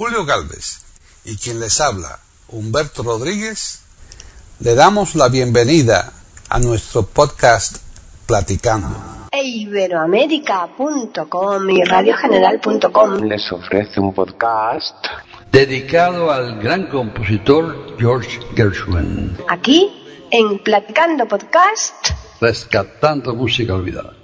Julio Galvez y quien les habla, Humberto Rodríguez, le damos la bienvenida a nuestro podcast Platicando. E Iberoamérica.com y radiogeneral.com les ofrece un podcast dedicado al gran compositor George Gershwin, aquí en Platicando Podcast. rescatando música olvidada.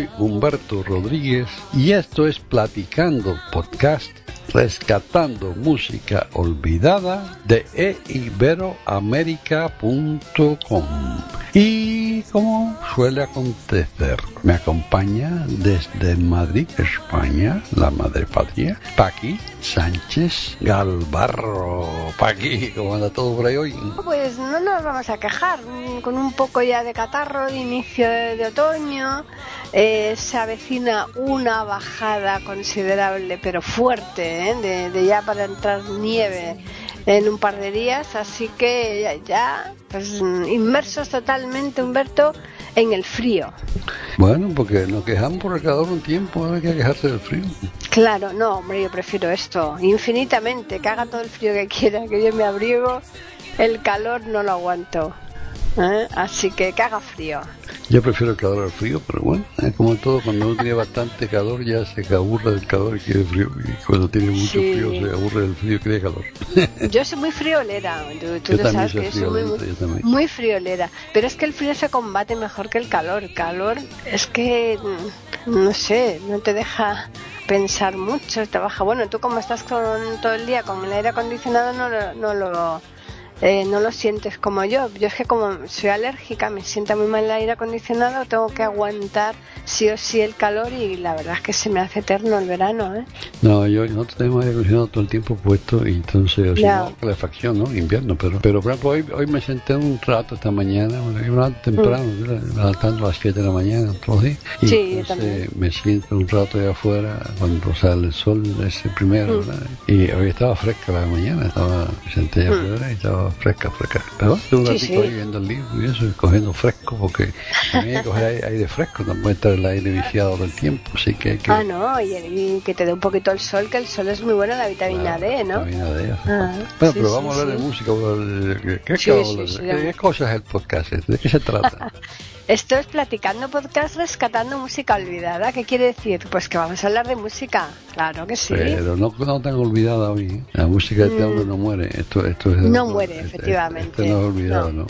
Soy Humberto Rodríguez y esto es Platicando Podcast, rescatando música olvidada de eiberoamerica.com. Y como suele acontecer, me acompaña desde Madrid, España, la madre patria, Paqui Sánchez Galvarro. Paqui, ¿cómo anda todo por ahí hoy? Pues no nos vamos a quejar, mm, con un poco ya de catarro de inicio de, de otoño, eh, se avecina una bajada considerable pero fuerte, ¿eh? de, de ya para entrar nieve en un par de días, así que ya, pues inmersos totalmente, Humberto, en el frío. Bueno, porque nos quejamos por el calor un tiempo, ahora hay que quejarse del frío. Claro, no, hombre, yo prefiero esto, infinitamente, que haga todo el frío que quiera, que yo me abrigo, el calor no lo aguanto. ¿Eh? Así que que haga frío. Yo prefiero el calor al frío, pero bueno, es como todo, cuando uno tiene bastante calor ya se aburre del calor y quiere frío, y cuando tiene mucho Sí. frío se aburre del frío y quiere calor. Yo soy muy friolera, tú, tú Yo lo también sabes soy que soy muy, yo muy friolera, pero es que el frío se combate mejor que el calor. Calor es que, mm, no sé, no te deja pensar mucho, te baja. Bueno, tú como estás con, todo el día con el aire acondicionado no lo... No lo eh, no lo sientes como yo. Yo es que como soy alérgica, me sienta muy mal el aire acondicionado, tengo que aguantar sí o sí el calor y la verdad es que se me hace eterno el verano, ¿eh? No, yo nosotros tenemos aire acondicionado todo el tiempo puesto y entonces, o sea, Ya. no, calefacción, ¿no? Invierno, pero, pero por ejemplo, hoy, hoy me senté un rato esta mañana, un rato temprano, levantando a las 7 de la mañana todos los días, y Mm. Sí, entonces también. me siento un rato allá afuera cuando sale el sol, ese primero, Mm. ¿verdad? Y hoy estaba fresca la mañana, estaba, me senté allá afuera y estaba fresca, fresca. Pero un. Sí, ratito sí. ahí viendo el libro y eso, y cogiendo fresco, porque mí hay que coger aire, aire fresco, no puede estar el aire viciado todo el tiempo, así que hay que... Ah, no, y, y que te dé un poquito el sol, que el sol es muy bueno, la vitamina D, ¿no? Vitamina D, Ah, bueno, sí, pero sí, vamos a hablar sí. de música. ¿Qué, Sí, qué- sí, qué- sí, qué- de- qué cosa es el podcast? este? ¿De qué se trata? Esto es Platicando Podcast Rescatando Música Olvidada. ¿Qué quiere decir? Pues que vamos a hablar de música. Claro que sí. Pero no, no tan olvidada hoy. La música de este hombre no muere. Esto, esto es, Mm. No muere, efectivamente. Esto no es olvidado, No.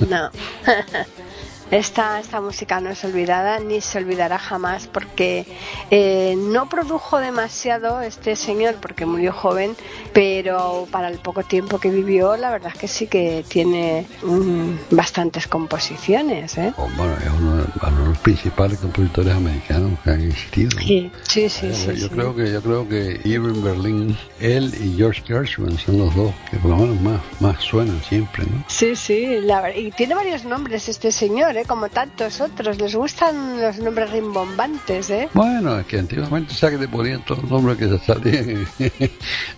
¿no? No. Esta, esta música no es olvidada ni se olvidará jamás porque eh, no produjo demasiado este señor porque murió joven, pero para el poco tiempo que vivió la verdad es que sí que tiene mm, bastantes composiciones. ¿eh? Oh, Bueno, es uno, de- uno de los principales compositores americanos que han existido. Sí, sí, sí. Eh, sí, yo sí. creo que yo creo que Irving Berlin, él y George Gershwin son los dos que por lo menos más, más suenan siempre, ¿no? Sí, sí, la y tiene varios nombres este señor, ¿eh? como tantos otros. Les gustan los nombres rimbombantes, ¿eh? Bueno, es que antiguamente, ¿sabes que te ponían todos los nombres que se salían en,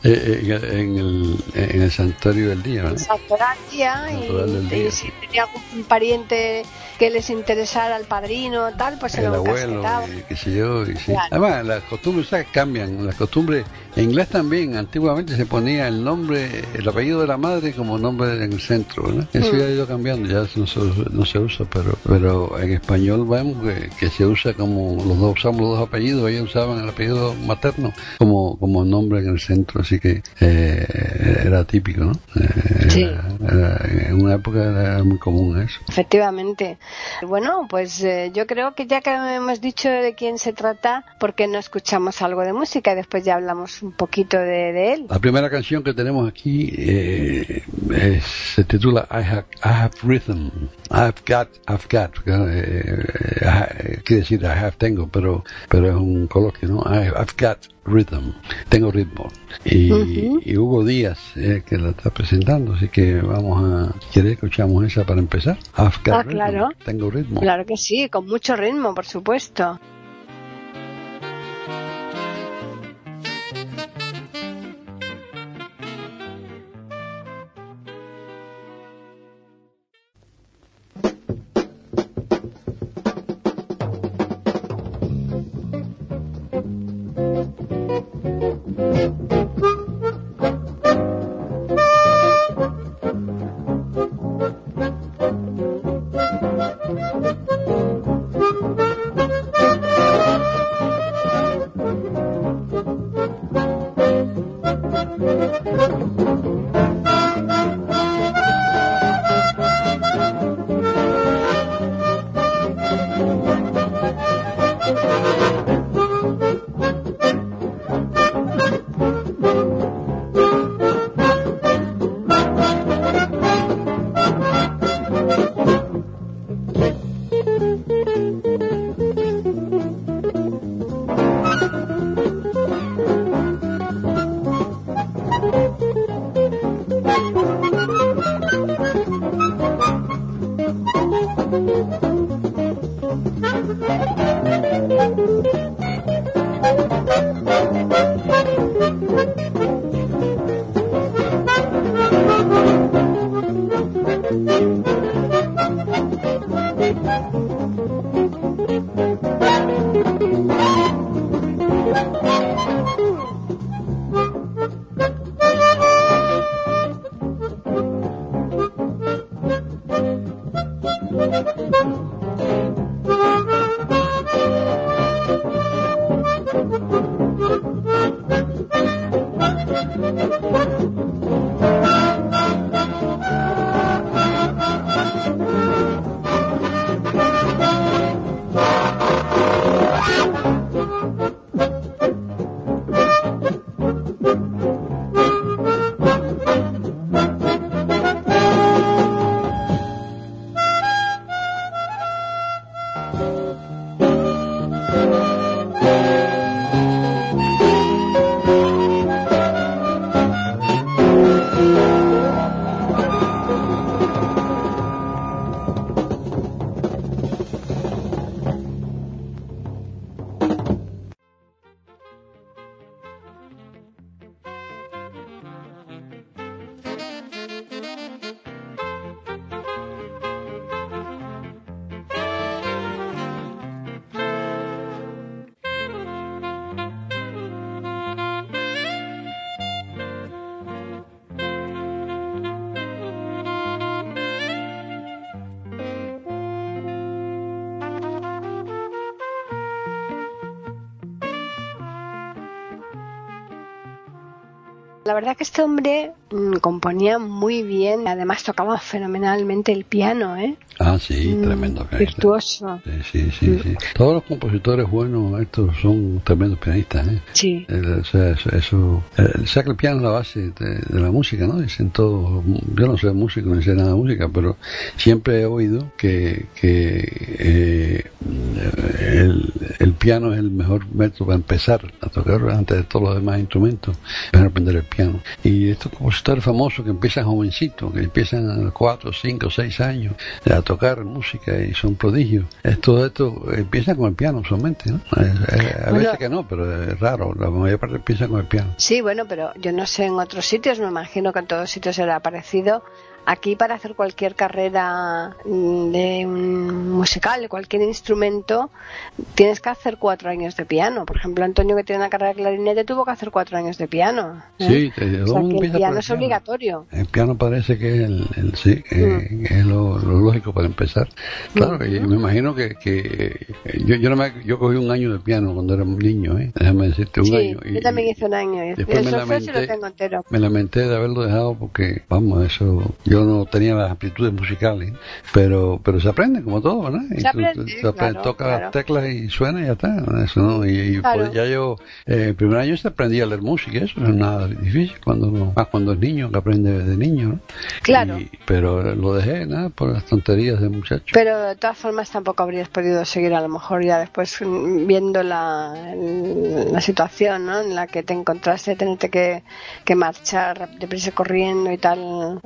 en- en el, en el santuario del día, ¿verdad? Santoral día y, del día. y si tenía algún pariente que les interesara al padrino tal, pues se el lo abuelo, y qué sé yo, y sí. Claro. Además, las costumbres ¿sabes? cambian, las costumbres, en inglés también, antiguamente se ponía el nombre, el apellido de la madre como nombre en el centro, ¿verdad? Eso Mm. ya ha ido cambiando, ya no se, no se usa, pero pero pero en español vemos que, que se usa como los dos usamos los dos apellidos, ellos usaban el apellido materno como como nombre en el centro, así que eh, era típico, ¿no? Eh, Sí. era- era- en una época era muy común eso. Efectivamente. Bueno, pues eh, yo creo que ya que hemos dicho de quién se trata, ¿por qué no escuchamos algo de música y después ya hablamos un poquito de, él? La primera canción que tenemos aquí eh, es- se titula I I have Rhythm. I've got, I've got. eh, eh, quiere decir I have tengo, pero, pero es un coloquio, ¿no? I've got Rhythm. Tengo ritmo. Y, y Hugo Díaz es que la está presentando, así que vamos a. ¿Quieres escuchamos esa para empezar? I've got Ah, Rhythm. claro. Tengo ritmo. Claro que sí, con mucho ritmo, por supuesto. La verdad que este hombre mm, componía muy bien, además tocaba fenomenalmente el piano, ¿eh? Ah, sí, Mm, tremendo. pianista. Virtuoso. Sí, sí, sí, sí. Todos los compositores buenos, estos son tremendos pianistas, ¿eh? Sí. El- o sea, eso, eso eh, sea que el piano es la base de, de la música, ¿no? Dicen todos, yo no soy músico, ni sé nada de música, pero siempre he oído que, que eh, el, el piano es el mejor método para empezar a tocar antes de todos los demás instrumentos, es aprender el piano. Y estos compositores famosos que empiezan jovencitos, que empiezan a los 4, 5, 6 años a tocar música y son prodigios, es, todo esto empieza con el piano solamente, ¿no? Eh, eh, a Bueno. veces que no, pero es raro, la mayor parte empieza con el piano. Sí, bueno, pero yo no sé en otros sitios, me imagino que en todos sitios será parecido. Aquí para hacer cualquier carrera mm, de un musical, de cualquier instrumento, tienes que hacer cuatro años de piano. Por ejemplo, Antonio, que tiene una carrera de clarinete, tuvo que hacer cuatro años de piano. ¿eh? Sí, te- O sea, que el piano es obligatorio. El piano parece que es el, el- sí, eh, es lo, lo lógico para empezar. Claro, y me imagino que, que eh, yo, yo, no me, yo cogí un año de piano cuando era un niño, ¿eh? déjame decirte, un Sí, año. yo también hice un año. y después el me sí lo lamenté. tengo entero. Me lamenté de haberlo dejado porque, vamos, eso, yo no tenía las aptitudes musicales, pero pero se aprende como todo, ¿verdad? Y Se aprende, tú- tú claro, toca claro. las teclas y suena y ya está, eso no, y, y, Claro. pues ya yo, eh, el primer año se aprendía a leer música, eso no es nada difícil, cuando más cuando es niño, que aprende de niño, ¿no? Claro. Y- pero lo dejé, nada, por las tonterías de muchacho. Pero de todas formas tampoco habrías podido seguir a lo mejor ya después mm, viendo la, la situación ¿no? en la que te encontraste, tenerte que, que marchar deprisa corriendo y tal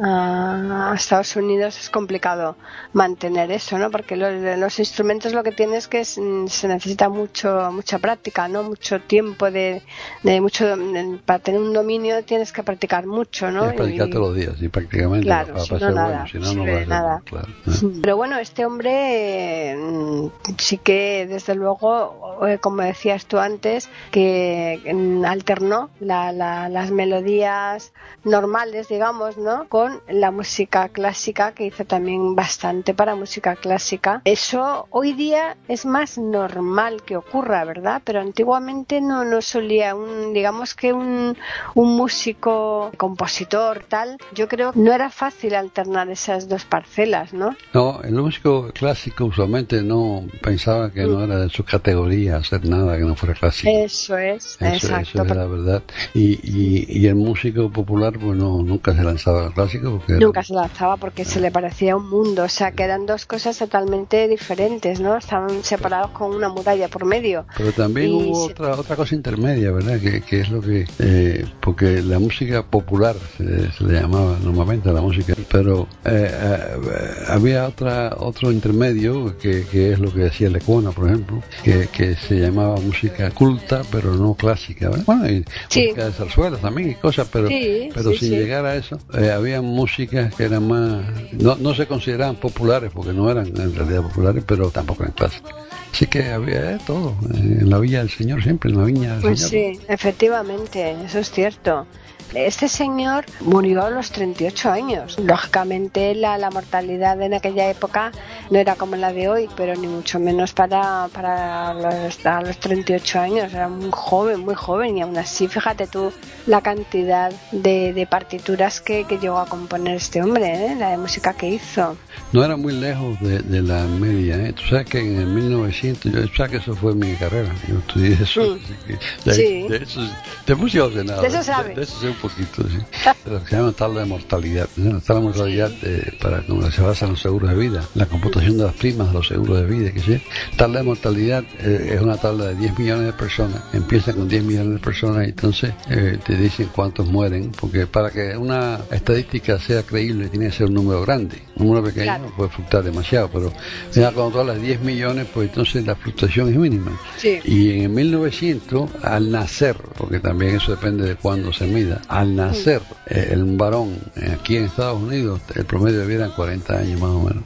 a Estados Unidos es complicado mantener eso, ¿no? Porque lo- los instrumentos lo que tienes que es, mm, se necesita mucho mucha práctica, ¿no? Mucho tiempo de, de mucho de- para tener un dominio tienes que practicar mucho, ¿no? Practicar todos los días, y prácticamente Claro, para, si para no nada, bueno, si no, no sirve va a de ser nada. claro. ¿eh? Pero bueno, este hombre mm, sí que, desde luego, eh, como decías tú antes, que mm, alternó la- la- las melodías normales, digamos, ¿no? Con la música clásica, que hizo también bastante para música clásica. Eso hoy día es más normal que ocurra, ¿verdad? Pero antiguamente no, no solía, un, digamos que un, un músico, compositor, tal, yo creo que no era fácil alternar esas dos parcelas, ¿no? No, el músico clásico usualmente no pensaba que Mm. no era de su categoría hacer nada que no fuera clásico. Eso es, Eso, exacto. eso es la verdad. Y, y, y el músico popular, pues no, nunca se lanzaba al clásico. Porque era- Nunca se lanzaba porque se le parecía un mundo, o sea que eran dos cosas totalmente diferentes, ¿no? Estaban separados con una muralla por medio. Pero también Y hubo se- otra otra cosa intermedia, ¿verdad? Que, que es lo que... eh, porque la música popular se, se le llamaba normalmente la música, pero eh, eh, había otra otro intermedio que, que es lo que decía Lecuona, por ejemplo, que, que se llamaba música culta, pero no clásica, ¿verdad? Bueno, y Sí. música de zarzuelas también y cosas, pero, Sí, pero sí, sin llegar a eso, eh, había que eran más... No, no se consideraban populares, porque no eran en realidad populares, pero tampoco eran clásicas. Así que había de todo, eh, en la Villa del Señor siempre, en la Viña del Pues Señor. sí, efectivamente, eso es cierto. Este señor murió a los 38 años. Lógicamente la, la mortalidad en aquella época no era como la de hoy, pero ni mucho menos para, para los, a los 38 años. Era muy joven, muy joven y aún así fíjate tú la cantidad de, de partituras que, que llegó a componer este hombre, ¿eh? la de música que hizo. No era muy lejos de, de la media, ¿eh? Tú sabes que en el 1900, yo sabes que eso fue mi carrera, yo estudié eso, Mm. así que de, Sí. de eso, de música no sé nada, De eso sabes. de, eso un poquito, sí. lo que se llama tabla de mortalidad, ¿no? la tabla de mortalidad eh, para como se basa en los seguros de vida, la computación de las primas de los seguros de vida, que sí, tabla de mortalidad eh, es una tabla de 10 millones de personas, empieza con 10 millones de personas y entonces eh, te dicen cuántos mueren, porque para que una estadística sea creíble tiene que ser un número grande, un número pequeño Claro. puede fluctuar demasiado, pero ya cuando tú hablas de 10 millones, pues entonces la fluctuación es mínima. Sí. Y en el 1900, al nacer, porque también eso depende de cuándo se mida, al nacer eh, el varón eh, aquí en Estados Unidos, el promedio de vida eran 40 años más o menos.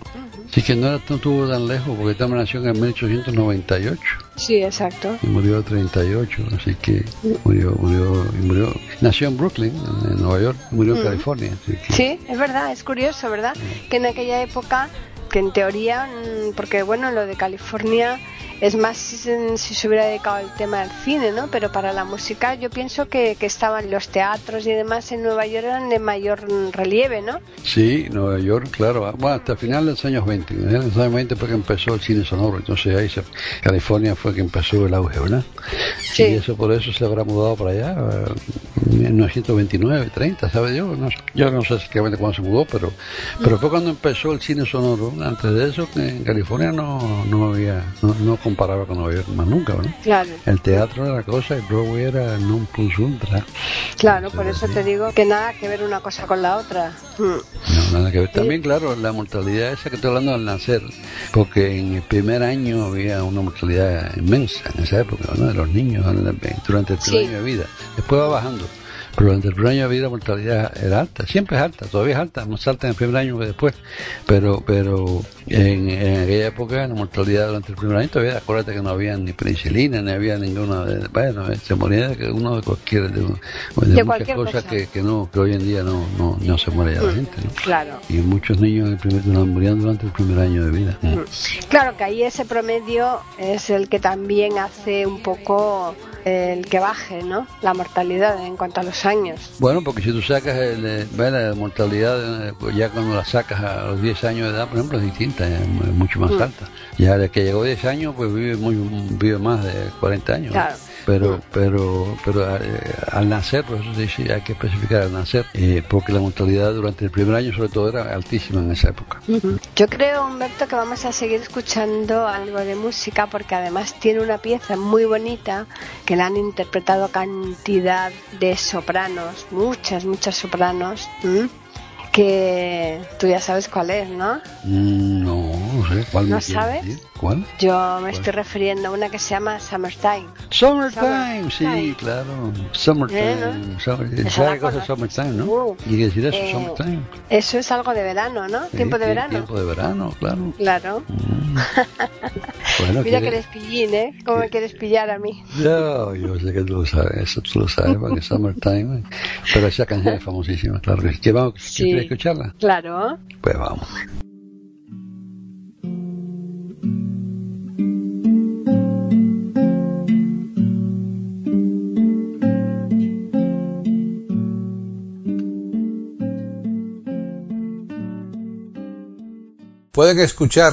Así que no, era, no estuvo tan lejos, porque esta nació en el 1898 Sí, exacto. y murió a 38, así que murió, murió, y murió. Nació en Brooklyn, en, en Nueva York, murió en California. Así que, Sí, es verdad, es curioso, ¿verdad? Que en aquella época, que en teoría, mm, porque bueno, lo de California es más si, se- si se hubiera dedicado al tema del cine, ¿no? Pero para la música yo pienso que, que estaban los teatros y demás en Nueva York eran de mayor relieve, ¿no? Sí, Nueva York, claro. Bueno, hasta final de los años 20. En los años 20 fue que empezó el cine sonoro. Entonces ahí se, California fue que empezó el auge, ¿verdad? Sí. Y eso por eso se habrá mudado para allá. eh, En 1929, 30, ¿sabe yo? No, yo no sé exactamente cuándo se mudó, pero, pero fue cuando empezó el cine sonoro. Antes de eso, en California no, no había, no, no comparaba con Nueva York más nunca, ¿verdad? Claro, El teatro era la cosa, el Broadway era non plus ultra. claro, por eso te digo que nada que ver una cosa con la otra. Mm. No, nada que ver. También, claro, la mortalidad esa que estoy hablando al nacer, porque en el primer año había una mortalidad inmensa en esa época, ¿no? De los niños durante el primer Sí. año de vida. Después va bajando. Pero durante el primer año de vida la mortalidad era alta, siempre es alta, todavía es alta, más alta en el primer año que después. Pero pero en, en aquella época la mortalidad durante el primer año todavía, acuérdate que no había ni penicilina, ni había ninguna, de, bueno, se moría de uno de cualquier, de, de muchas cualquier cosas cosa. que, que no, que hoy en día no, no, no se muere ya la gente, ¿no? Claro. Y muchos niños en el primer, morían durante el primer año de vida. Claro que ahí ese promedio es el que también hace un poco el que baje, ¿no? La mortalidad en cuanto a los años. Bueno, porque si tú sacas el, eh, ve, la mortalidad, eh, pues ya cuando la sacas a los 10 años de edad, por ejemplo, es distinta, es mu- mucho más alta. Ya de que llegó a 10 años, pues vive muy vive más de 40 años. Pero, pero, pero eh, al nacer, por eso se dice, hay que especificar al nacer, eh, porque la mortalidad durante el primer año, sobre todo, era altísima en esa época. Yo creo, Humberto, que vamos a seguir escuchando algo de música porque además tiene una pieza muy bonita que la han interpretado cantidad de sopranos, muchas, muchas sopranos. Que tú ya sabes cuál es, ¿no? Mm, no, no sé. ¿Cuál ¿No me sabes? decir? ¿Cuál? Yo me estoy refiriendo a una que se llama Summertime. Summertime, sí, Summertime. claro. Summertime. Eh, ¿no? Summer- ¿Sabe cosa summertime, no? Uh. ¿Y qué decir eso, Eh, summertime? Eso es algo de verano, ¿no? Sí, Tiempo de sí, verano. Tiempo de verano, claro. Claro. Mm. Bueno, Mira que eres pillín, ¿eh? ¿Cómo me quieres pillar a mí? Yo, yo sé que tú lo sabes, eso tú lo sabes, porque es Summertime. eh. Pero esa canción es famosísima, claro que sí. ¿Que vamos, Sí. ¿Quieres escucharla? Claro. Pues vamos. Pueden escuchar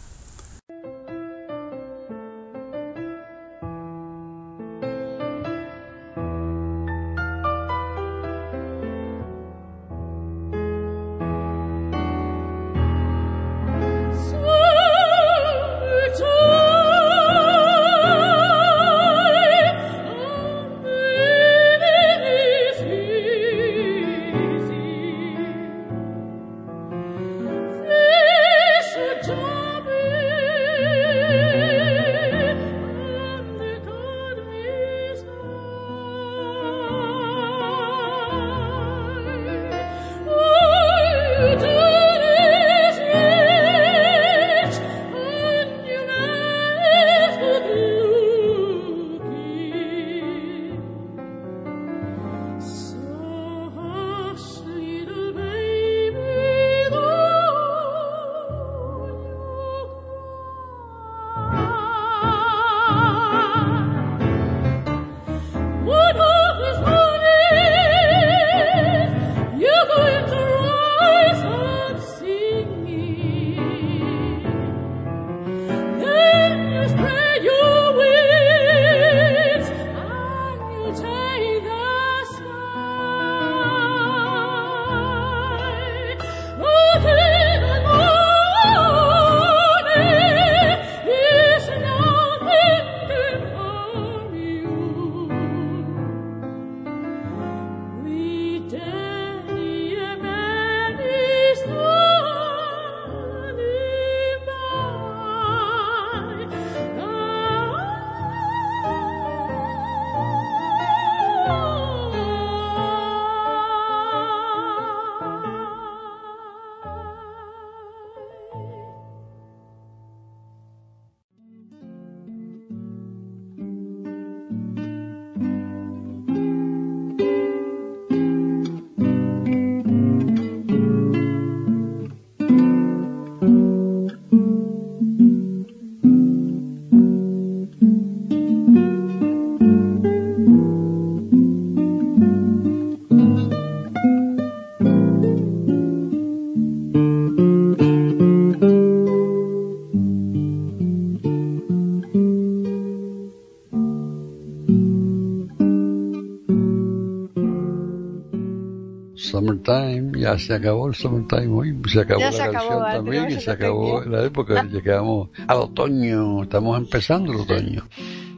ya se acabó el Summertime hoy, se acabó Ya la se acabó, canción también y se acabó la época, ya quedamos al otoño, estamos empezando el otoño.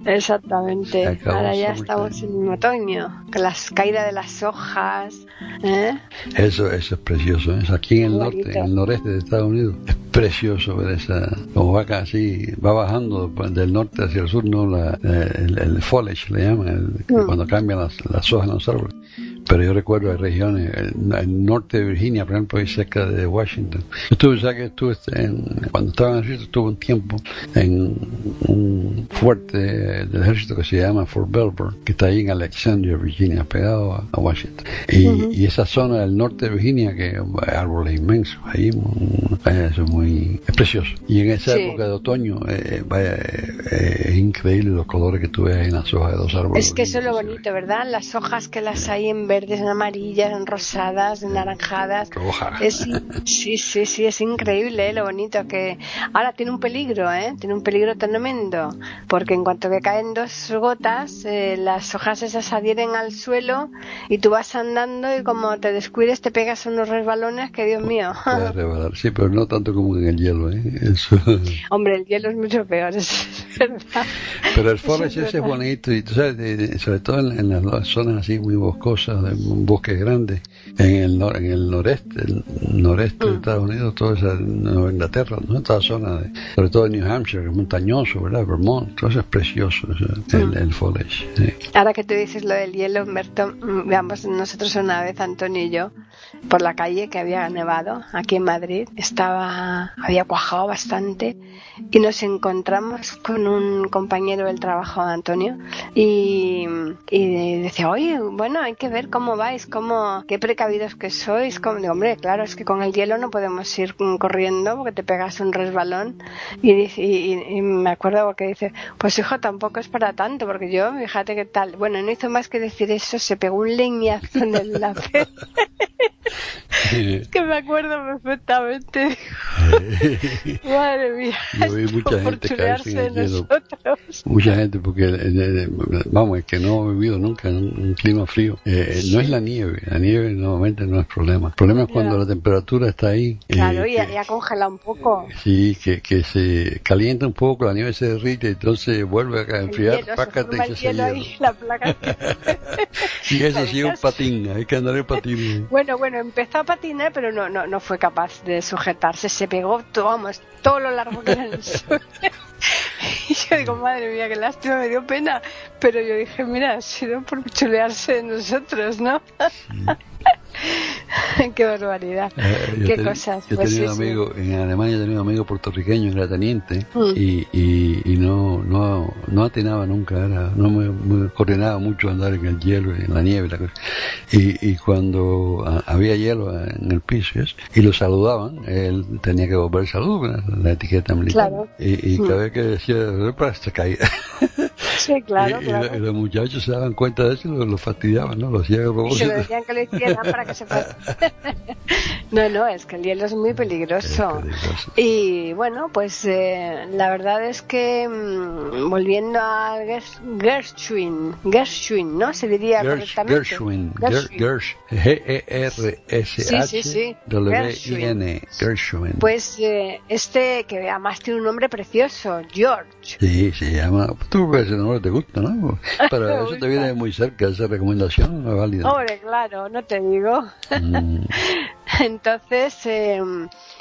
Exactamente. Ahora ya estamos en otoño, con las caídas de las hojas. ¿eh? Eso, eso es precioso. ¿eh? Aquí en el norte, en el noreste de Estados Unidos, es precioso ver esa, como va casi, va bajando del norte hacia el sur, no la, eh, el, el foliage le llaman, el- Mm. cuando cambian las, las hojas en los árboles. Pero yo recuerdo hay regiones, el, el norte de Virginia, por ejemplo, ahí cerca de Washington. Yo estuve, ¿sabes que estuve en, cuando estaba en el ejército, estuve un tiempo en un fuerte del ejército que se llama Fort Belvoir, que está ahí en Alexandria, Virginia, pegado a, a Washington. Y, y esa zona del norte de Virginia, que hay árboles inmensos, ahí es muy, es precioso. Y en esa Sí. época de otoño, eh, vaya, eh, es increíble los colores que tú ves en las hojas de los árboles. Es que eso es lo bonito, ¿verdad? Las hojas que las hay en verdes, en amarillas, en rosadas, en naranjadas. Roja. Es, sí, sí, sí, es increíble ¿eh? lo bonito que... Ahora tiene un peligro, ¿eh? Tiene un peligro tremendo, porque en cuanto que caen dos gotas, eh, las hojas esas adhieren al suelo y tú vas andando y como te descuides te pegas unos resbalones que, Dios mío. Sí, pero no tanto como en el hielo, ¿eh? Eso. Hombre, el hielo es mucho peor, es verdad. Pero el forest es ese es bonito y tú sabes, sobre todo en, en las zonas así muy boscosas, un bosque grande, en el, nor- en el noreste, el noreste Mm. de Estados Unidos, toda esa Nueva Inglaterra, ¿no? toda zona, de, sobre todo New Hampshire, que es montañoso, ¿verdad? Vermont, todo eso es precioso, o sea, el, Mm. el foliage. sí. Ahora que tú dices lo del hielo, Humberto, mm, veamos, nosotros una vez, Antonio y yo, por la calle que había nevado aquí en Madrid, estaba, había cuajado bastante y nos encontramos con un compañero del trabajo Antonio y, decía, oye, bueno, hay que ver cómo vais, cómo, qué precavidos que sois. Cómo-". Digo, hombre, claro, es que con el hielo no podemos ir corriendo porque te pegas un resbalón. Y me acuerdo porque dice, pues hijo, tampoco es para tanto, porque yo, fíjate qué tal. Bueno, no hizo más que decir eso, se pegó un leñazo en el lápiz. Es que me acuerdo perfectamente. Madre mía. Yo vi mucha gente caerse en chulearse el hielo. Mucha gente, porque, eh, eh, vamos, el que no ha vivido nunca en un, clima frío, eh, no es la nieve, la nieve normalmente no es problema. El problema es cuando Ya. la temperatura está ahí. eh, Claro, y que- ya congela un poco. Sí, que, que se calienta un poco, la nieve se derrite, entonces vuelve a enfriar, hielo, se pácate forma y se hielo hielo. ahí, la placa. Y eso sí es un patín, hay que andar en patín. Bueno, bueno, empezó a patinar, pero no, no, no fue capaz de sujetarse. Se pegó, todo, vamos, todo lo largo que era el suelo. Y yo digo, madre mía, qué lástima, me dio pena. Pero yo dije, mira, ha sido por chulearse de nosotros, ¿no? qué barbaridad. Eh, qué te- cosas. Yo he Pues tenido sí, en Alemania he tenido un amigo puertorriqueño, era teniente, Mm. y, y, y no, no, no atinaba nunca, era, no me, me coordinaba mucho andar en el hielo en la nieve y la cosa. Y, y cuando ah, había hielo en el piso y, lo saludaban, él tenía que volver saludo, la etiqueta militar. Claro. Y, y Mm. cada vez que decía, se caía. Sí, claro, y, y claro. los- y los muchachos se daban cuenta de eso y lo, lo fastidiaban, ¿no? Lo hacían Y se lo decían que lo hicieran para que se fuera. no, no, es que el hielo es muy peligroso. Es peligroso. Y bueno, pues eh, la verdad es que mm, volviendo a Gers- Gershwin, Gershwin, ¿no? Se diría Gersh- correctamente. Gershwin, Ger- Gershwin. Gersh, G-E-R-S-H, Sí, sí, sí. W-I-N, Gershwin. Pues eh, este, que además tiene un nombre precioso, George. Sí, se llama, tú ves el nombre te gusta, ¿no? Pero eso te viene de muy cerca, esa recomendación es válida. Hombre, claro, no te digo. Mm, Entonces, eh,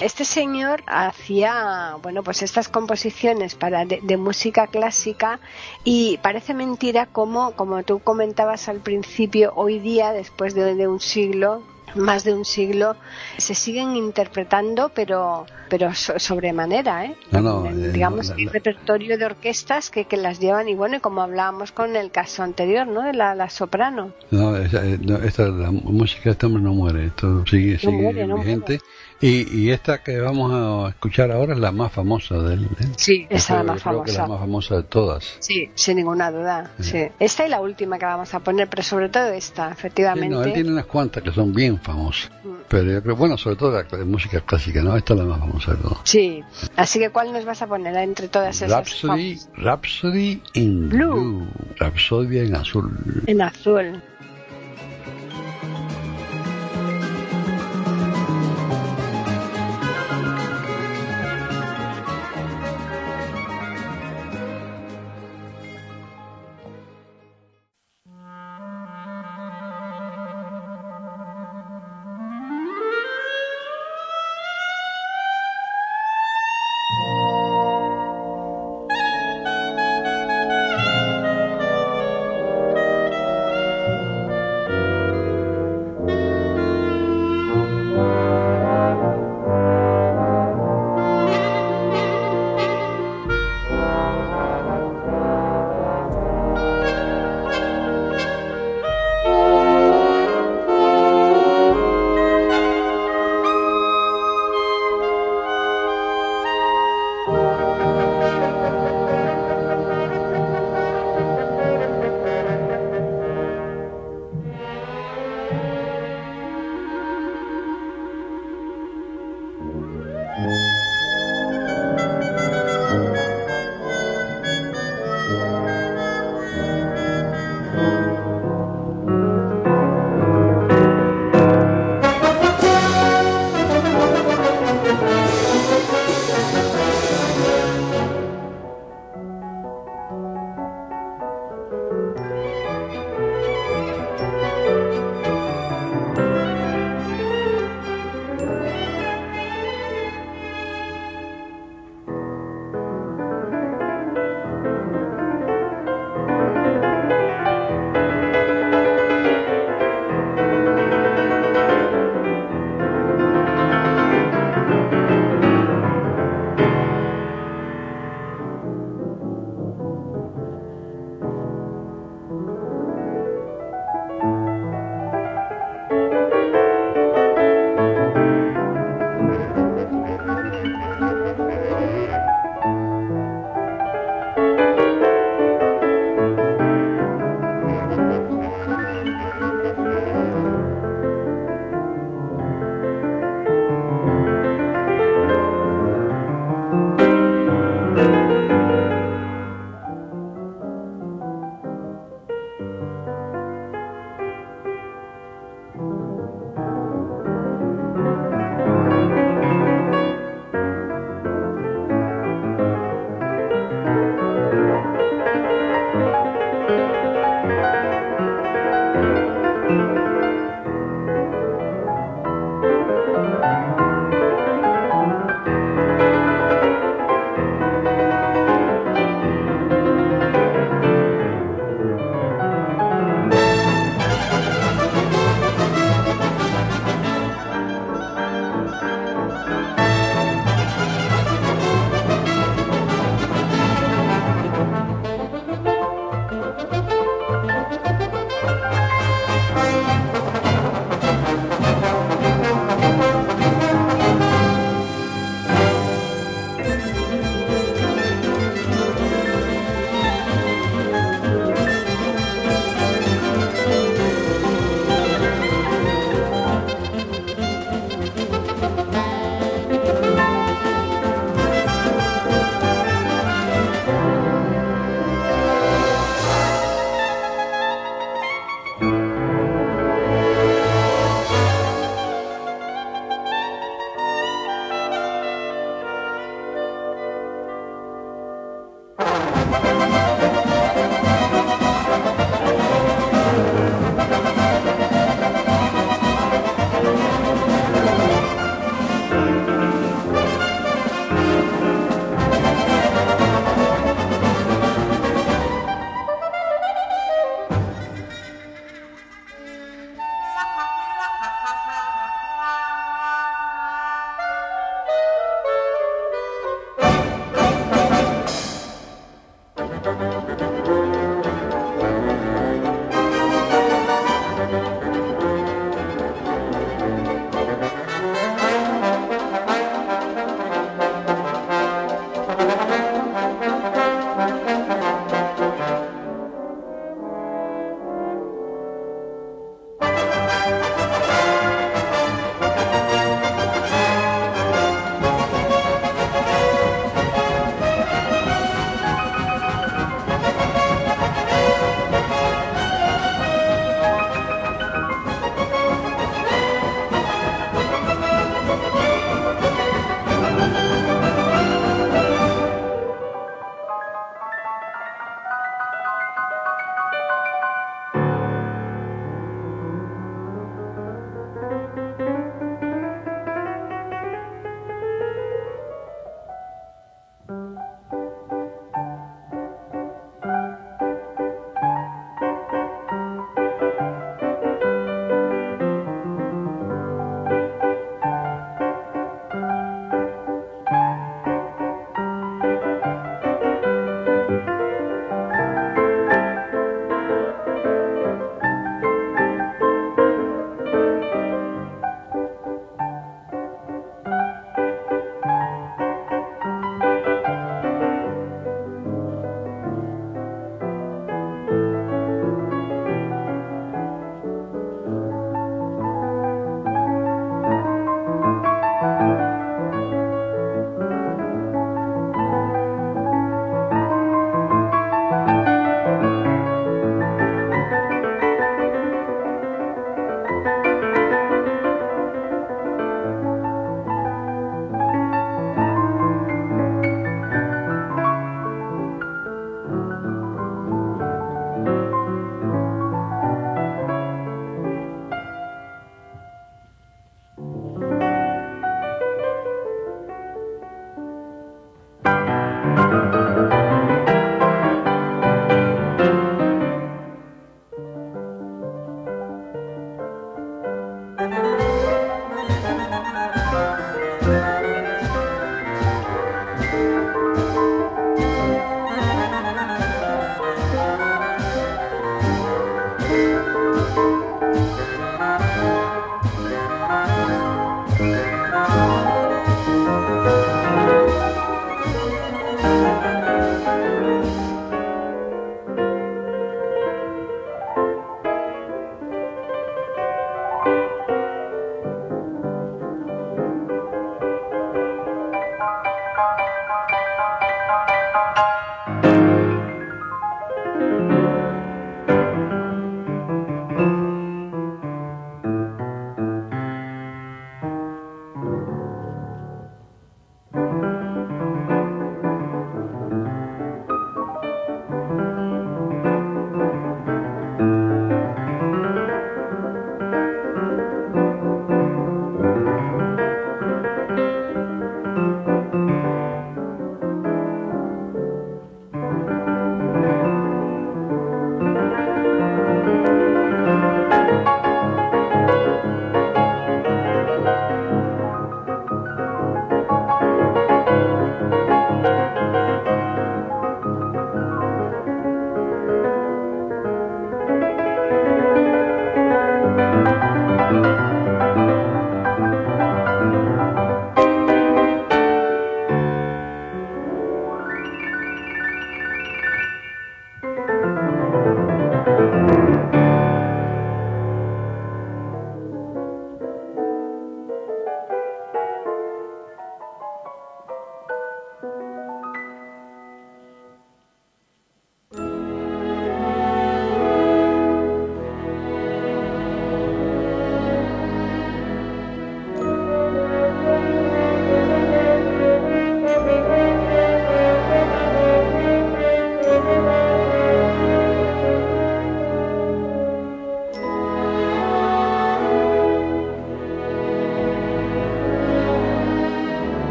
este señor hacía, bueno, pues estas composiciones para de, de música clásica y parece mentira como, como tú comentabas al principio, hoy día, después de, de un siglo, más de un siglo, se siguen interpretando, pero pero so- sobremanera, ¿eh? No, no, En- eh, digamos, no, la- hay repertorio de orquestas que, que las llevan, y bueno, y como hablábamos con el caso anterior, ¿no? De la, la soprano. no, eh, no, esta, la música hombre no muere, esto sigue, sigue muere, no vigente. Y, y esta que vamos a escuchar ahora es la más famosa de él. ¿eh? Sí, esa es la más creo que famosa. la más famosa de todas. Sí, sin ninguna duda. Sí. Esta y la última que vamos a poner, pero sobre todo esta, Sí, efectivamente. no, él tiene unas cuantas que son bien famosas. Mm. Pero yo creo, bueno, sobre todo la, la música clásica, ¿no? Esta es la más famosa de todas. Sí. Así que, ¿cuál nos vas a poner entre todas esas? Rhapsody? Rhapsody in Blue. Blue. Rhapsodia en azul. En azul.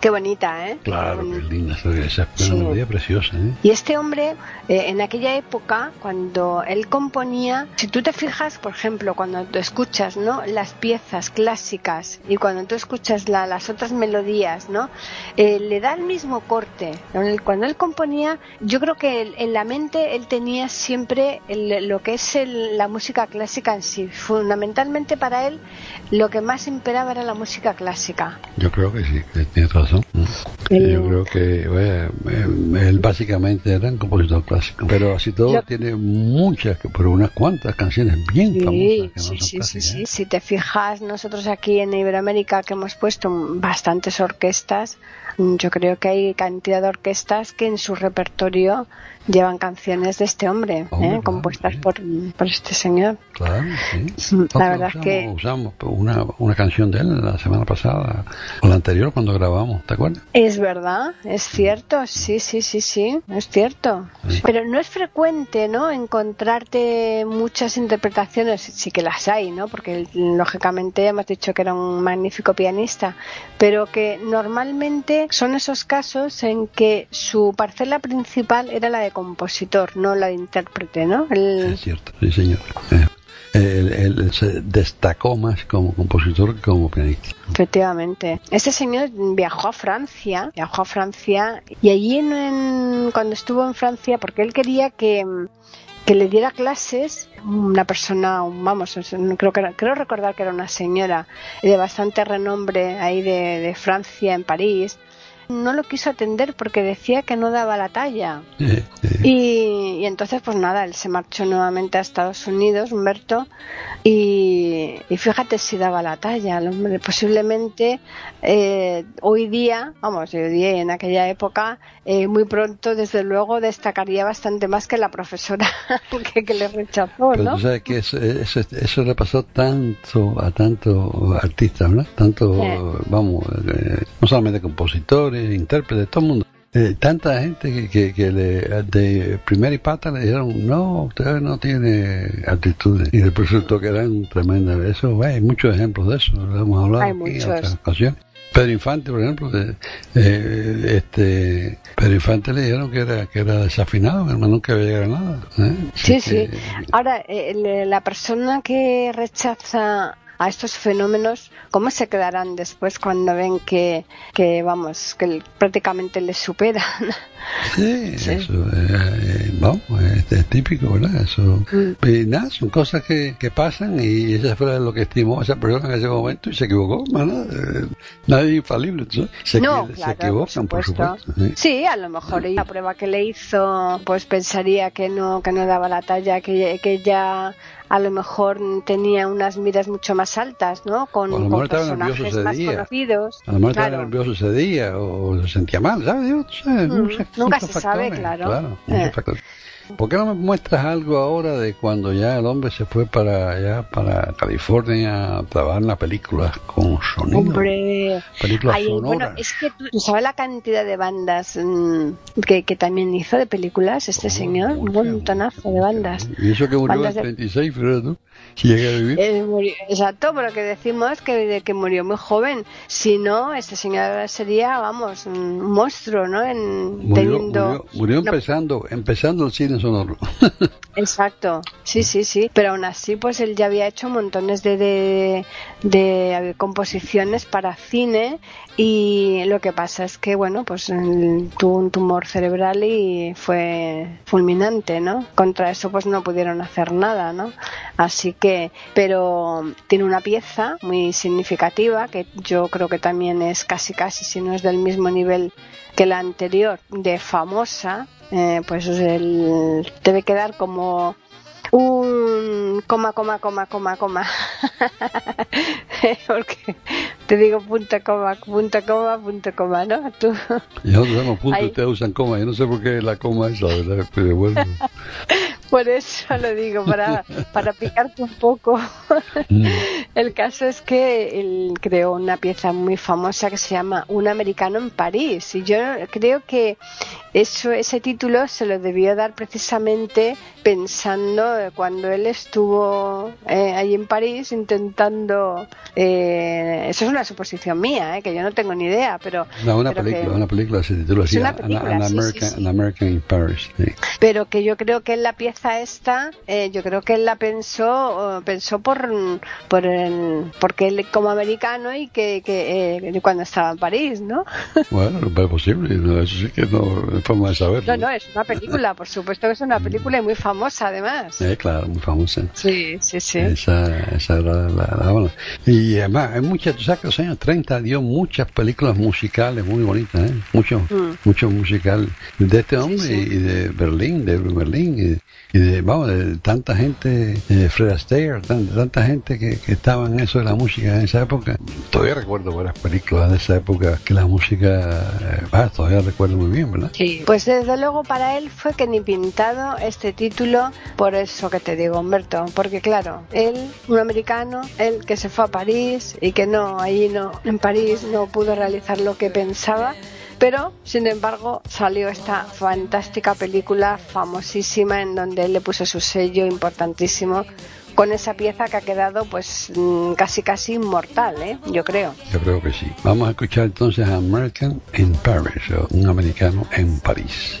Qué bonita, ¿eh? Claro, Qué linda, esa, es Sí. una melodía preciosa, ¿eh? Y este hombre, eh, en aquella época, cuando él componía, si tú te fijas, por ejemplo, cuando tú escuchas ¿no? las piezas clásicas y cuando tú escuchas la- las otras melodías, ¿no? Eh, le da el mismo corte. Cuando él componía, yo creo que él- en la mente él tenía siempre el- lo que es el- la música clásica en sí. Fundamentalmente para él, lo que más imperaba era la música clásica. Yo creo que sí, que razón. El- Yo creo que bueno, eh, él básicamente era un compositor clásico, pero así todo Yo- tiene muchas, pero unas cuantas canciones bien Sí, famosas que no sí, son sí, clásicas, sí. ¿eh? Si te fijas, nosotros aquí en Iberoamérica que hemos puesto bastantes orquestas, yo creo que hay cantidad de orquestas que en su repertorio llevan canciones de este hombre, Hombre, ¿eh? claro, compuestas sí. por, por este señor. Claro, sí. La Nosotros verdad es usamos, que- usamos una, una canción de él la semana pasada o la anterior cuando grabamos, ¿te acuerdas? Es verdad, es cierto, sí, sí, sí, sí, es cierto. Sí. Pero no es frecuente, ¿no? Encontrarte muchas interpretaciones, sí que las hay, ¿no? Porque lógicamente hemos dicho que era un magnífico pianista, pero que normalmente son esos casos en que su parcela principal era la de compositor, no la intérprete, ¿no? El- Es cierto, sí señor. Eh, Él, él se destacó más como compositor que como pianista. Efectivamente. Este señor viajó a Francia, viajó a Francia y allí en, en- cuando estuvo en Francia, porque él quería que, que le diera clases una persona, vamos, creo que era- creo recordar que era una señora de bastante renombre ahí de, de Francia en París. No lo quiso atender porque decía que no daba la talla. Y, y entonces, pues nada, él se marchó nuevamente a Estados Unidos, Humberto, y, y fíjate si daba la talla. El hombre posiblemente eh, hoy día, vamos, hoy día en aquella época, eh, muy pronto, desde luego, destacaría bastante más que la profesora que, que le rechazó, Pero ¿no? tú sabes que eso, eso, eso le pasó tanto a tantos artistas, ¿no? Tanto, Sí. vamos, eh, no solamente compositores, intérpretes, todo el mundo. Eh, tanta gente que, que, que le, de primera y pata le dijeron, no, usted no tiene actitudes. Y después resultó que eran tremendas. Eso, hay muchos ejemplos de eso, lo hemos hablado Hay aquí en otras ocasiones. Pedro Infante, por ejemplo, de- eh, este, Pedro Infante le dijeron que era, que era desafinado, que nunca había llegado a nada. ¿eh? Sí, sí. que- Ahora, eh, la persona que rechaza a estos fenómenos, ¿cómo se quedarán después cuando ven que, que vamos, que prácticamente les superan? Sí, Sí. eso, eh, eh, vamos, es, es típico, ¿verdad? Eso, Mm. y nada, son cosas que, que pasan y ella fue lo que estimó esa persona en ese momento y se equivocó, ¿verdad? Eh, nadie es infalible, ¿no? se, no, se claro, equivocan, por supuesto. sí. Sí, a lo mejor la prueba que le hizo, pues pensaría que no, que no daba la talla, que, que ella a lo mejor tenía unas miras mucho más altas, ¿no? Con, con estaba personajes más día. conocidos. A lo mejor estaba Claro. nervioso ese día o se sentía mal, ¿sabes? No sé, no Mm, nunca se sabe, factores, claro. Claro, Eh. ¿Por qué no me muestras algo ahora de cuando ya el hombre se fue para allá, para California, a trabajar en las películas con sonido? Hombre, Películas Ay, sonoras. bueno, es que tú sabes la cantidad de bandas mm, que, que también hizo de películas este Oh, señor, un montonazo de bandas. Y eso que murió Bandas en de- 36, fíjate tú, si llega a vivir. Eh, murió- exacto, pero que decimos que, de que murió muy joven. Si no, este señor sería, vamos, un monstruo, ¿no? En, murió, teniendo... murió, murió no, empezando, empezando el cine Exacto, sí, sí, sí. Pero aún así, pues él ya había hecho montones de, de, composiciones para cine y lo que pasa es que, bueno, pues tuvo un tumor cerebral y fue fulminante, ¿no? Contra eso, pues no pudieron hacer nada, ¿no? Así que, pero tiene una pieza muy significativa que yo creo que también es casi, casi, si no es del mismo nivel que la anterior, de famosa, eh, pues el, debe quedar como un coma, coma, coma, coma, coma. Porque te digo punto, coma, punto, coma, punto, coma, ¿no? Tú, Y nosotros usamos punto y ustedes usan coma. Yo no sé por qué la coma es la verdad, pero bueno. por eso lo digo, para, para picarte un poco. Mm. El caso es que él creó una pieza muy famosa que se llama Un americano en París. Y yo creo que eso, ese título se lo debió dar precisamente pensando cuando él estuvo eh, ahí en París intentando. eh, eso es una suposición mía, eh, que yo no tengo ni idea, pero. No, una pero película, que- una película se titula así, An- sí, sí, American, sí. An American in Paris. pero que yo creo que en la pieza esta eh, yo creo que él la pensó pensó por por el- porque él como americano y que, que eh, cuando estaba en París no Bueno, es posible, eso sí que no es forma de saberlo. no no es una película por supuesto que es una película y muy famosa además Eh, claro, muy famosa. sí sí sí Esa, esa era la, la- bueno. Y además, hay muchas, tú sabes que los años 30 dio muchas películas musicales muy bonitas, ¿eh? Mucho, Mm. mucho musical de este hombre sí. y de Berlín, de Berlín, y, y de, vamos, de tanta gente, eh, Fred Astaire, tan- tanta gente que, que estaba en eso de la música en esa época. Todavía recuerdo varias películas de esa época que la música, eh, ah, todavía recuerdo muy bien, ¿verdad? Sí. Pues desde luego para él fue que ni pintado este título por eso que te digo, Humberto, porque claro, él, un americano, él que se fue a París y que no, allí no, en París no pudo realizar lo que pensaba, pero sin embargo salió esta fantástica película famosísima en donde él le puso su sello importantísimo con esa pieza que ha quedado pues mm, casi casi inmortal, ¿eh? yo creo. Yo creo que sí. Vamos a escuchar entonces a American in Paris, o un americano en París.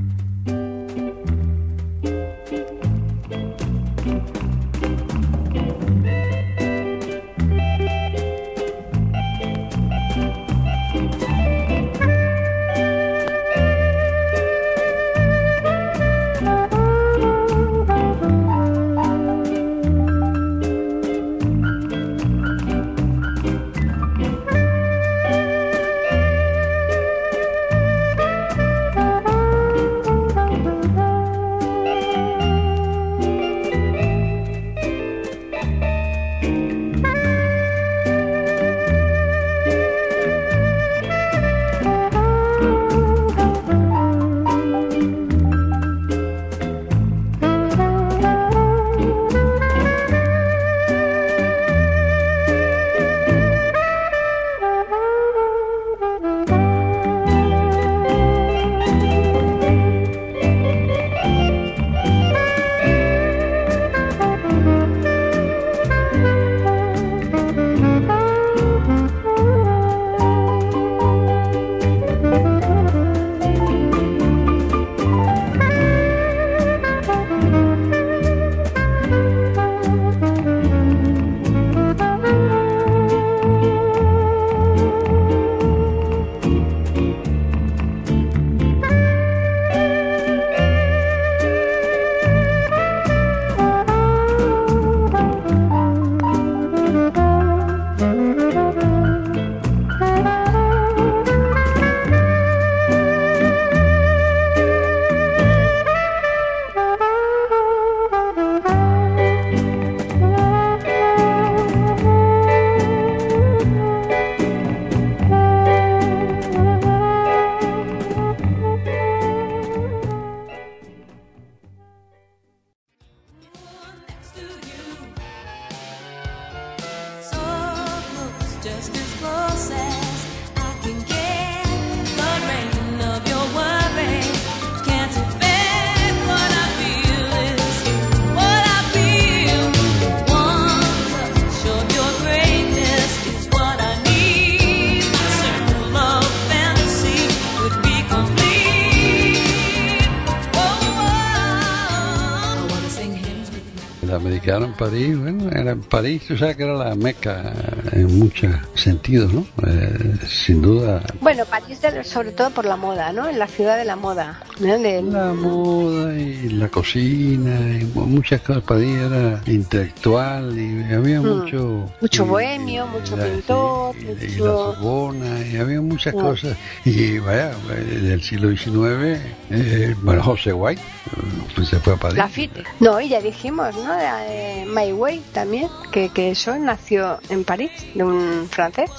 complete. Oh, París, bueno, era París, tú sabes que era la meca en muchos sentidos, ¿no? Eh, sin duda, Bueno, París de- sobre todo por la moda, ¿no? En la ciudad de la moda. ¿no? De- la moda y la cocina y mu- muchas cosas. París era intelectual y había mucho... Mm. Mucho y- bohemio, y mucho la- pintor, y, y la mucho- Sorbona, y había muchas Mm. cosas. Y vaya, del siglo XIX, eh, bueno, José White eh, pues se fue a París. Lafitte. No, y ya dijimos, ¿no? De, eh, My Way también, que, que eso nació en París, de un francés.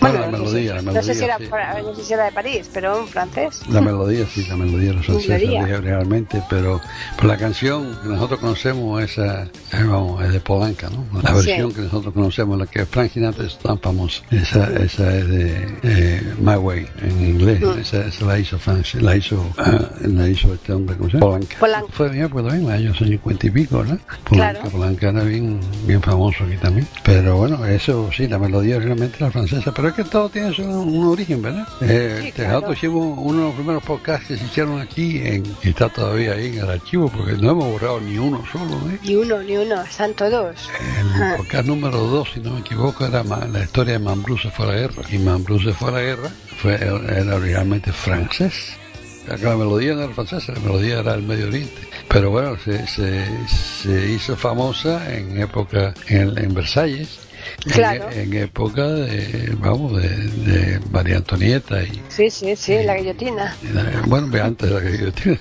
Bueno, la no sé melodía, la no sé si melodía, era, sí. no sé si era de París, pero un francés. La melodía, sí, la melodía de los franceses Melodía. realmente, pero, pero la canción que nosotros conocemos esa, eh, vamos, es de Polanca, ¿no? La Sí. versión que nosotros conocemos, la que Frank Sinatra es tan famosa, esa, esa es de eh, My Way en inglés, Mm. esa, esa la hizo Frank, la hizo, ah, la hizo este hombre, ¿cómo se llama? Polanca. Polanca. Fue bien, pues también, en los años 50 y pico, ¿verdad? Polanca, Claro. Polanca era bien, bien famoso aquí también. Pero bueno, eso sí, la melodía realmente era francesa, pero es que todo tiene un origen, ¿verdad? Eh, Sí, claro. Nosotros hicimos uno de los primeros podcasts que se hicieron aquí en, está todavía ahí en el archivo porque no hemos borrado ni uno solo, ¿eh? Ni uno, ni uno, están todos. El podcast número 2, si no me equivoco, era la historia de Mambrú se fue a la guerra. Y Mambrú se fue a la guerra, fue, era originalmente francés. La melodía no era francesa, la melodía era del Medio Oriente. Pero bueno, se, se, se hizo famosa en época, en, en Versalles. En- Claro. En, época de, vamos, de, de María Antonieta y, Sí, sí, sí, la guillotina. bueno, antes de la guillotina.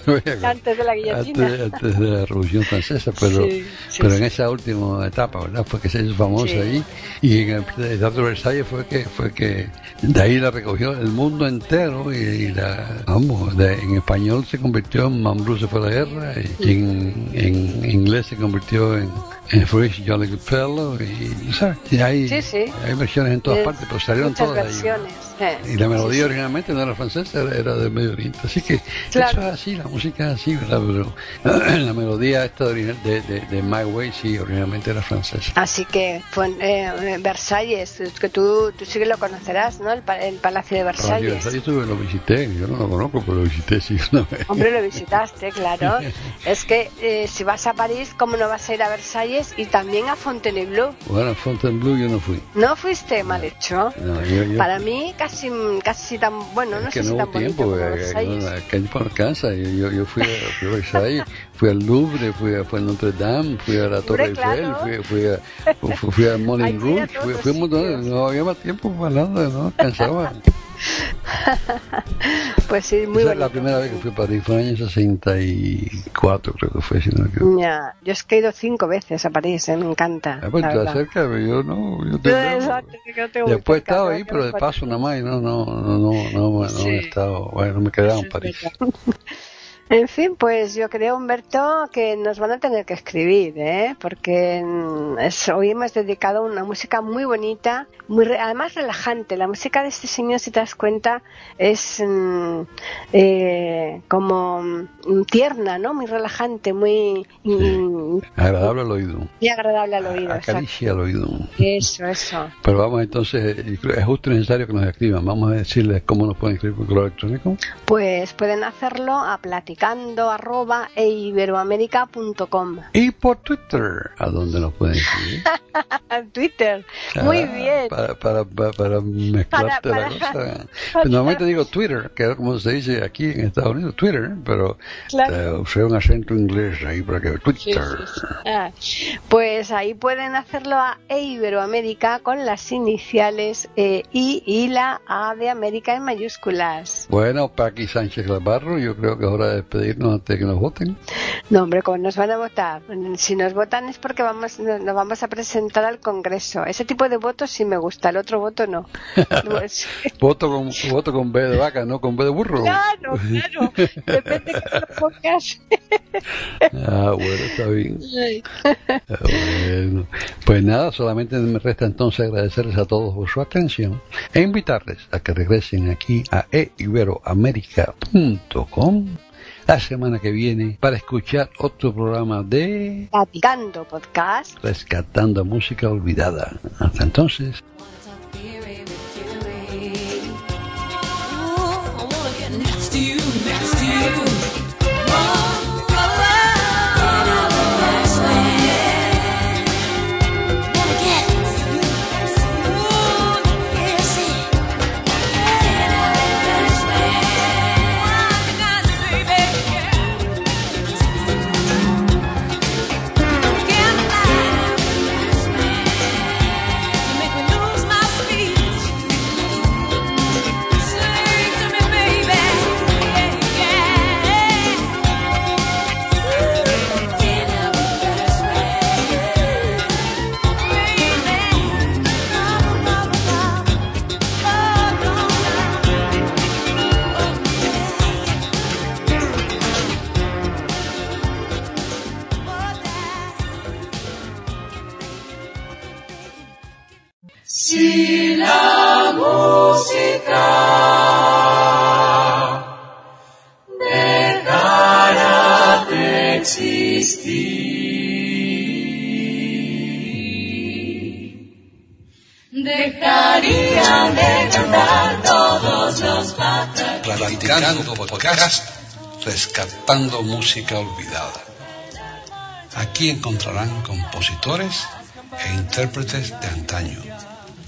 Antes de la guillotina. Antes, antes de la Revolución Francesa, pero, Sí, sí, pero en esa última etapa, ¿verdad? Fue que se hizo famosa ahí y en el Teatro Versalles fue que fue que de ahí la recogió el mundo entero y, y la, vamos, de- en español se convirtió en Mambrú se fue a la guerra y, en, en inglés se convirtió en, en Foolish Jolly Good Fellow y, ¿sabes? Y hay, Sí, sí. hay versiones en todas Es partes, pero salieron Muchas todas de ahí. Eh. Y la melodía originalmente no era francesa, era, era del Medio Oriente. Así que Claro. eso es así, la música es así, ¿verdad? Pero la melodía esta de, de, de, de My Way sí, originalmente era francesa. Así que fue eh, Versalles, es que tú, tú sí que lo conocerás, ¿no? El, el Palacio de Versalles. Versalles tuve- lo visité, yo no lo conozco, pero lo visité sí una vez. Hombre, lo visitaste, claro. Es que eh, si vas a París, ¿cómo no vas a ir a Versalles y también a Fontainebleau? Bueno, a Fontainebleau yo no fui. ¿No fuiste mal hecho? No, yo, yo- Para mí casi casi tan bueno, no es sé que si no tan hubo bonito tiempo, como eh, tiempo no alcanza. Yo, yo, fui, a, fui a Versalles, fui al Louvre, fui a, fui a Notre Dame, fui a la Torre Eiffel, claro. fui, fui a, fui, fui a Moulin Rouge, fui, fui a un montón, no había más tiempo para nada, no alcanzaba. Pues sí, muy Esa es la primera vez que fui a París, fue en el año 64 creo que fue, si no me equivoco. Ya, yo es que he ido cinco veces a París, eh, me encanta. Ah, pues verdad. cerca, pero yo no, yo te exacto, que no tengo Después he estado ahí, pero de paso nada más, y no, no, no, no, no, no, Sí. he estado, bueno, me quedaba en París. En fin, pues yo creo, Humberto, que nos van a tener que escribir, ¿eh? porque mm, es- hoy hemos dedicado una música muy bonita, muy re- además relajante. La música de este señor, si te das cuenta, es mm, eh, como mm, tierna, ¿no? Muy relajante, muy, mm, Agradable al oído, muy agradable al oído. acaricia al oído. Eso, eso. Pero vamos entonces, es justo necesario que nos escriban. Vamos a decirles cómo nos pueden escribir por correo electrónico. Pues pueden hacerlo a platicando arroba e iberoamérica.com. Y por Twitter, a donde nos pueden. En Twitter. Muy Ah, bien. Para, para, para, para mezclarte la cosa. Pues Normalmente digo Twitter, que es como se dice aquí en Estados Unidos, Twitter, pero Claro. eh, usé un acento inglés ahí para que Sí, Twitter. sí, sí. Ah, pues ahí pueden hacerlo a e Iberoamérica con las iniciales eh, I y la A de América en mayúsculas. Bueno, Paqui Sánchez Labarro, yo creo que es hora de despedirnos antes de que nos voten. No, hombre, ¿cómo nos van a votar? Si nos votan es porque vamos, nos vamos a presentar al Congreso. Ese tipo de votos sí me gusta, el otro voto no. Voto con, voto con B de vaca, no con B de burro. claro, claro. Depende de que lo pongas. Ah, bueno, está bien. Ah, Bueno, pues nada, solamente me resta entonces agradecerles a todos por su atención e invitarles a que regresen aquí a eiberoamerica.com la semana que viene para escuchar otro programa de Platicando podcast. Rescatando Música Olvidada. Hasta entonces. música dejará de existir. De cantar todos los patas. Reivindicando podcast, rescatando música olvidada. Aquí encontrarán compositores e intérpretes de antaño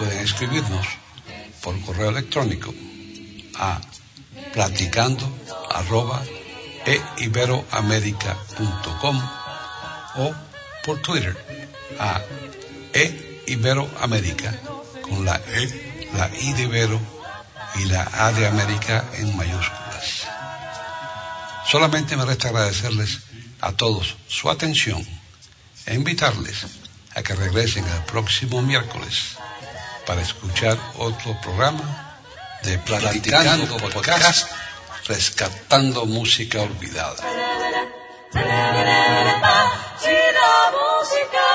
Pueden escribirnos por correo electrónico a platicando arroba e iberoamerica.com o por Twitter a e iberoamerica con la e, la i de Ibero y la a de América en mayúsculas. Solamente me resta agradecerles a todos su atención e invitarles a que regresen el próximo miércoles para escuchar otro programa de Platicando Podcast, rescatando música olvidada. Si la música